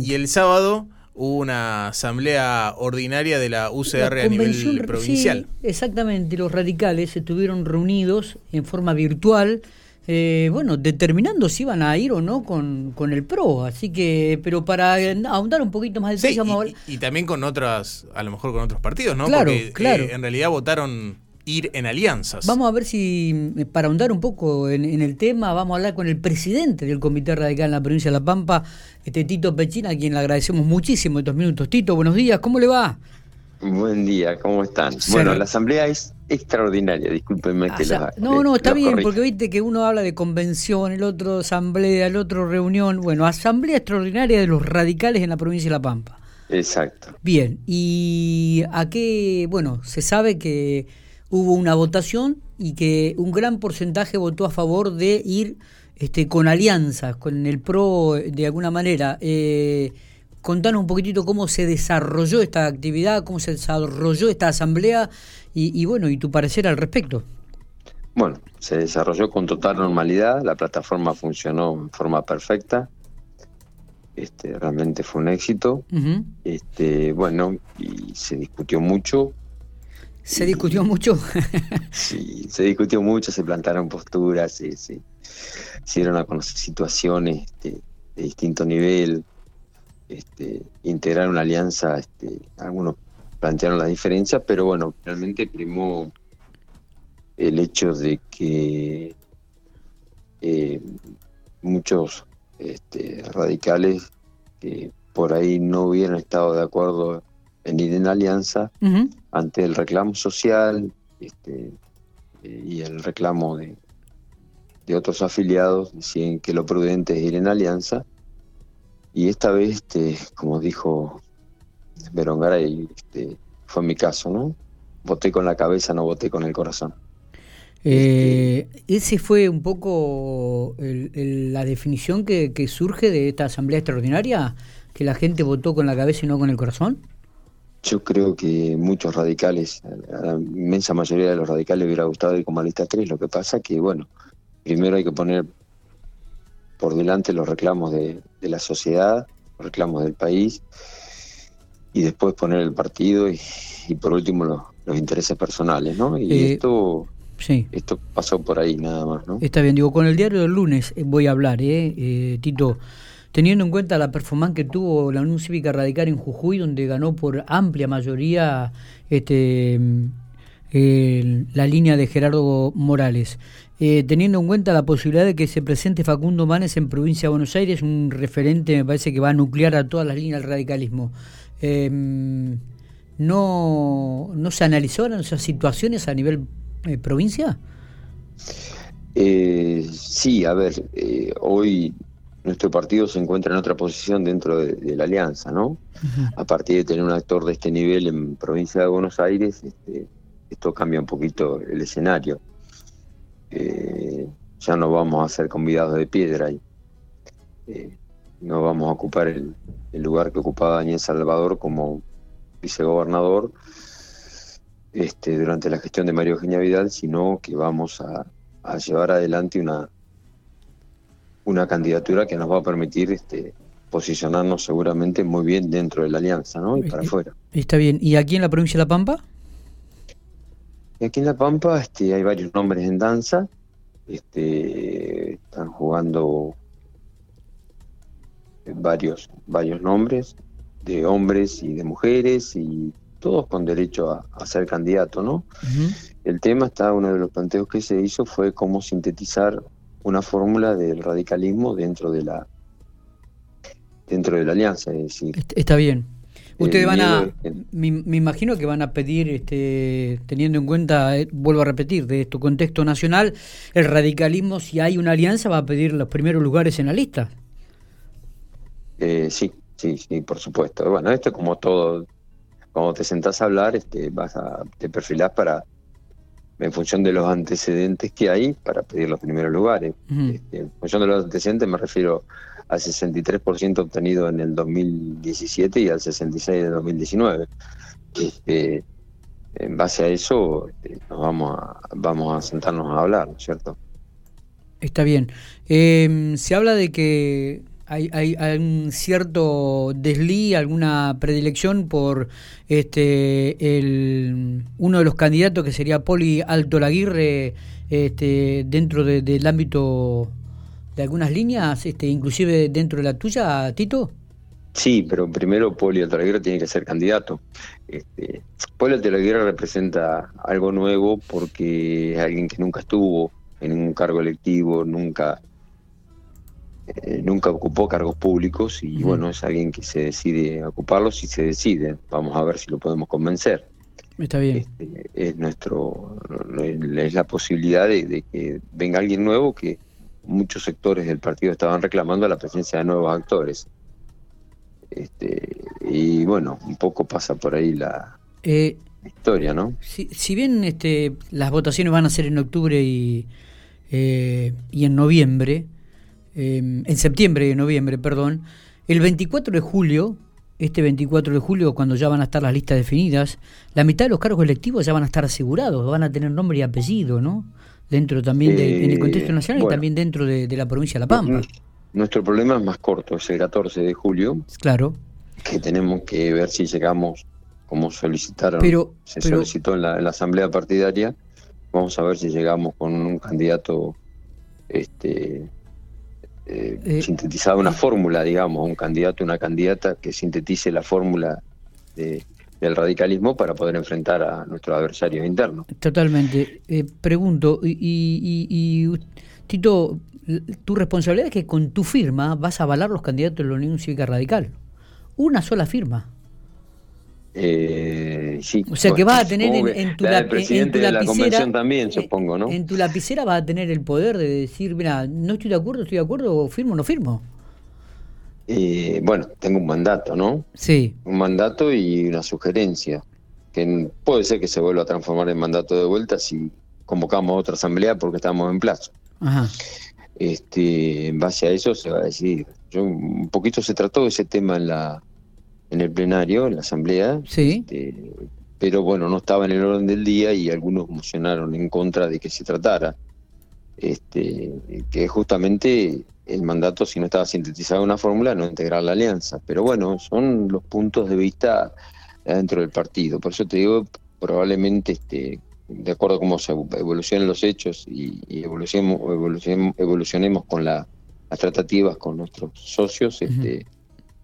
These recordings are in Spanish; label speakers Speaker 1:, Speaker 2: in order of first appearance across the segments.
Speaker 1: Y el sábado hubo una asamblea ordinaria de la UCR a nivel provincial.
Speaker 2: exactamente, los radicales estuvieron reunidos en forma virtual. Eh, bueno, determinando si iban a ir o no con, con, el PRO. Así que, pero para ahondar un poquito más
Speaker 1: del tema... y, también con otras, a lo mejor con otros partidos, ¿no?
Speaker 2: Claro, Porque, claro.
Speaker 1: Eh, en realidad votaron ir en alianzas.
Speaker 2: Vamos a ver si, para ahondar un poco en, el tema, vamos a hablar con el presidente del Comité Radical en la provincia de La Pampa, este Tito Pechina, a quien le agradecemos muchísimo estos minutos. Tito, buenos días, ¿cómo le va?
Speaker 3: Buen día, ¿cómo están? bueno, la asamblea es extraordinaria, discúlpenme que
Speaker 2: la, No, no, está bien, porque viste que uno habla de convención, el otro asamblea, el otro reunión. Bueno, asamblea extraordinaria de los radicales en la provincia de La Pampa.
Speaker 3: Exacto.
Speaker 2: Bien, y a qué, bueno, se sabe que hubo una votación y que un gran porcentaje votó a favor de ir este, con alianzas, con el PRO de alguna manera. Eh, contanos un poquitito cómo se desarrolló esta actividad, cómo se desarrolló esta asamblea y, bueno, y tu parecer al respecto.
Speaker 3: Bueno, se desarrolló con total normalidad, la plataforma funcionó en forma perfecta, este, realmente fue un éxito, este, bueno, y se discutió mucho,
Speaker 2: ¿Se discutió mucho?
Speaker 3: sí, se discutió mucho, se plantaron posturas, se, se, dieron a conocer situaciones este, de distinto nivel, este, integrar una alianza, este, algunos plantearon la diferencia, pero bueno, realmente primó el hecho de que eh, muchos este, radicales que por ahí no hubieran estado de acuerdo en ir en alianza ante el reclamo social este, y el reclamo de, de otros afiliados, decían que lo prudente es ir en alianza. Y esta vez, este, como dijo Garay, este, fue mi caso, ¿no? Voté con la cabeza, no voté con el corazón.
Speaker 2: Eh, ese fue un poco la definición que, que surge de esta asamblea extraordinaria, que la gente votó con la cabeza y no con el corazón.
Speaker 3: Yo creo que muchos radicales, a la inmensa mayoría de los radicales hubiera gustado ir como lista 3. Lo que pasa que, bueno, primero hay que poner por delante los reclamos de, la sociedad, los reclamos del país, y después poner el partido y, por último los, intereses personales, ¿no? Y eh, esto, sí. esto pasó por ahí nada más, ¿no?
Speaker 2: Está bien, digo, con el diario del lunes voy a hablar, ¿eh? eh Tito teniendo en cuenta la performance que tuvo la Unión Cívica Radical en Jujuy, donde ganó por amplia mayoría este, la línea de Gerardo Morales. Eh, teniendo en cuenta la posibilidad de que se presente Facundo Manes en provincia de Buenos Aires, un referente me parece que va a nuclear a todas las líneas del radicalismo. Em, ¿no, ¿No se analizaron esas situaciones a nivel eh, provincia?
Speaker 3: Eh, sí, a ver, hoy nuestro partido se encuentra en otra posición dentro de, la alianza, ¿no? A partir de tener un actor de este nivel en provincia de Buenos Aires, este, esto cambia un poquito el escenario. Eh, ya no vamos a ser convidados de piedra y eh, no vamos a ocupar el, lugar que ocupaba Daniel Salvador como vicegobernador este, durante la gestión de Mario Eugenia Vidal, sino que vamos a llevar adelante una, una candidatura que nos va a permitir este, posicionarnos seguramente muy bien dentro de la alianza, ¿no? Y para afuera.
Speaker 2: Está bien. ¿Y aquí en la provincia de La Pampa?
Speaker 3: aquí en La Pampa este, hay varios nombres en danza. Este, están jugando varios, varios nombres de hombres y de mujeres y todos con derecho a, ser candidato, ¿no? El tema está, uno de los planteos que se hizo fue cómo sintetizar una fórmula del radicalismo dentro de la dentro de la alianza. Es decir,
Speaker 2: Está bien. Ustedes van a, me, imagino que van a pedir, este, teniendo en cuenta, eh, vuelvo a repetir, de esto contexto nacional, el radicalismo, si hay una alianza, va a pedir los primeros lugares en la lista.
Speaker 3: Eh, sí, sí, sí, por supuesto. Bueno, esto es como todo, cuando te sentás a hablar, este, vas a, te perfilás para en función de los antecedentes que hay para pedir los primeros lugares. Este, en función de los antecedentes me refiero al 63% obtenido en el 2017 y al 66% en el 2019. Este, en base a eso este, nos vamos a, vamos a sentarnos a hablar, ¿no es cierto?
Speaker 2: Está bien. Em, se habla de que hay, hay, un cierto deslí, alguna predilección por este el uno de los candidatos que sería Poli Alto Laguirre este, dentro del ámbito de algunas líneas, este, inclusive dentro de la tuya, Tito?
Speaker 3: Sí, pero primero Poli Alto Laguirre tiene que ser candidato. Este, Poli Alto Laguirre representa algo nuevo porque es alguien que nunca estuvo en un cargo electivo, nunca eh, nunca ocupó cargos públicos y bueno, es alguien que se decide ocuparlos y se decide. Vamos a ver si lo podemos convencer.
Speaker 2: Está bien.
Speaker 3: Este, es nuestro es la posibilidad de, que venga alguien nuevo que muchos sectores del partido estaban reclamando la presencia de nuevos actores. Este, y bueno, un poco pasa por ahí la eh, historia, ¿no?
Speaker 2: Si, si, bien este, las votaciones van a ser en octubre y, eh, y en noviembre, Em, en septiembre y noviembre, perdón, el 24 de julio, este 24 de julio, cuando ya van a estar las listas definidas, la mitad de los cargos electivos ya van a estar asegurados, van a tener nombre y apellido, ¿no? Dentro también de, en el contexto eh, nacional y también dentro de, la provincia de La Pampa.
Speaker 3: Nuestro problema es más corto, es el 14 de julio.
Speaker 2: Claro.
Speaker 3: Que tenemos que ver si llegamos, como solicitaron, pero, se solicitó en la, en la asamblea partidaria, vamos a ver si llegamos con un candidato este eh, eh, sintetizada una fórmula, digamos, un candidato, una candidata que sintetice la fórmula del radicalismo para poder enfrentar a nuestros adversarios internos.
Speaker 2: Totalmente. Eh, pregunto, y, Tito, tu responsabilidad es que con tu firma vas a avalar los candidatos de la Unión Cívica Radical. Una sola firma.
Speaker 3: Eh, sí,
Speaker 2: o sea que vas a tener en, tu, la,
Speaker 3: lapicera también, supongo, ¿no?
Speaker 2: En tu lapicera vas a tener el poder de decir, mira, no estoy de acuerdo, estoy de acuerdo, firmo o no firmo.
Speaker 3: Eh, bueno, tengo un mandato, ¿no?
Speaker 2: Sí.
Speaker 3: Un mandato y una sugerencia, que puede ser que se vuelva a transformar en mandato de vuelta si convocamos otra asamblea porque estamos en plazo.
Speaker 2: Ajá.
Speaker 3: Este, en base a eso se va a decidir. Yo, un poquito se trató ese tema en la en el plenario, en la asamblea.
Speaker 2: Sí.
Speaker 3: Este, pero bueno, no estaba en el orden del día y algunos mocionaron en contra de que se tratara. Este, que justamente el mandato, si no estaba sintetizado en una fórmula, no integrar la alianza. Pero bueno, son los puntos de vista dentro del partido. Por eso te digo, probablemente este, de acuerdo a cómo se evolucionen los hechos y, evolucionemos, evolucionemos, con las tratativas con nuestros socios, este,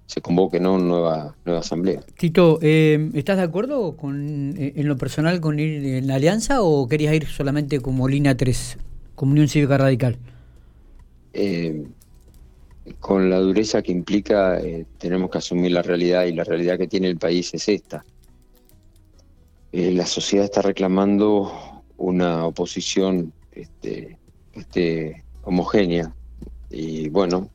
Speaker 3: se convoque ¿no? una nueva, nueva asamblea.
Speaker 2: Tito, eh, ¿estás de acuerdo con, eh, en lo personal con ir en la alianza o querías ir solamente como línea 3, Comunión Cívica Radical?
Speaker 3: Eh, con la dureza que implica, tenemos que asumir la realidad y la realidad que tiene el país es esta. la sociedad está reclamando una oposición este, este, homogénea y bueno,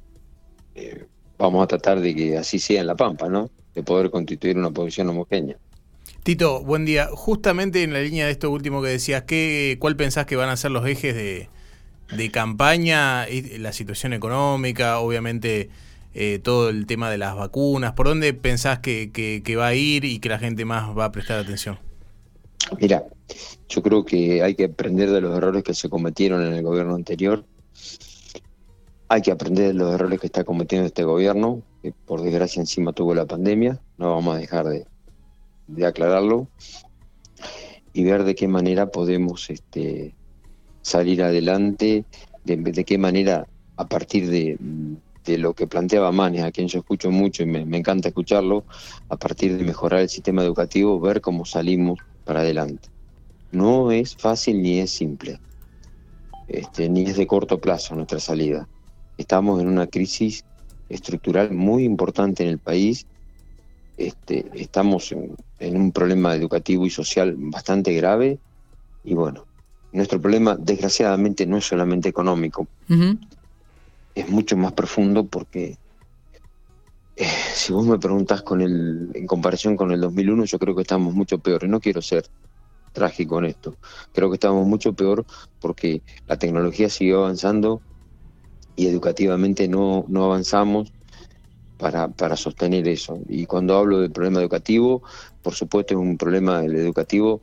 Speaker 3: vamos a tratar de que así sea en La Pampa, ¿no? De poder constituir una posición homogénea.
Speaker 1: Tito, buen día. Justamente en la línea de esto último que decías, ¿qué, ¿cuál pensás que van a ser los ejes de, campaña? La situación económica, obviamente eh, todo el tema de las vacunas. ¿Por dónde pensás que, que, va a ir y que la gente más va a prestar atención?
Speaker 3: Mira, yo creo que hay que aprender de los errores que se cometieron en el gobierno anterior hay que aprender de los errores que está cometiendo este gobierno, que por desgracia encima tuvo la pandemia, no vamos a dejar de, aclararlo, y ver de qué manera podemos este, salir adelante, de, qué manera a partir de, lo que planteaba Manes, a quien yo escucho mucho y me, encanta escucharlo, a partir de mejorar el sistema educativo, ver cómo salimos para adelante. No es fácil ni es simple, este, ni es de corto plazo nuestra salida Estamos en una crisis estructural muy importante en el país. Este, estamos en, un problema educativo y social bastante grave. Y bueno, nuestro problema desgraciadamente no es solamente económico, es mucho más profundo porque eh, si vos me preguntás con el, en comparación con el 2001, yo creo que estamos mucho peor. Y no quiero ser trágico en esto. Creo que estamos mucho peor porque la tecnología sigue avanzando, y educativamente no, no avanzamos para, para sostener eso. Y cuando hablo del problema educativo, por supuesto es un problema educativo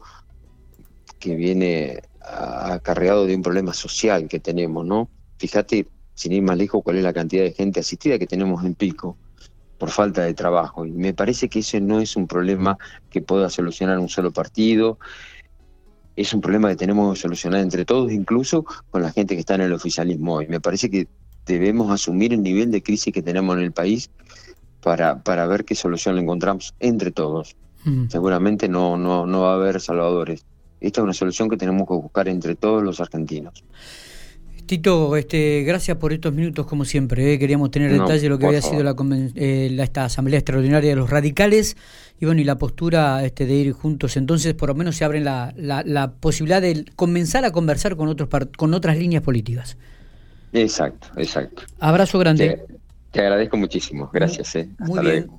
Speaker 3: que viene acarreado de un problema social que tenemos, ¿no? Fíjate sin ir más lejos, cuál es la cantidad de gente asistida que tenemos en Pico por falta de trabajo. Y me parece que ese no es un problema que pueda solucionar un solo partido, es un problema que tenemos que solucionar entre todos, incluso con la gente que está en el oficialismo hoy. Me parece que debemos asumir el nivel de crisis que tenemos en el país para, para ver qué solución le encontramos entre todos. Mm. Seguramente no, no, no va a haber salvadores. Esta es una solución que tenemos que buscar entre todos los argentinos.
Speaker 2: Tito, este, gracias por estos minutos como siempre. ¿eh? Queríamos tener detalle de lo que había sido la, eh, la, esta asamblea extraordinaria de los radicales y bueno y la postura este, de ir juntos. Entonces, por lo menos se abre la, la, posibilidad de comenzar a conversar con otros con otras líneas políticas.
Speaker 3: Exacto, exacto.
Speaker 2: Abrazo grande.
Speaker 3: Te, agradezco muchísimo. Gracias. Eh.
Speaker 2: Muy bien.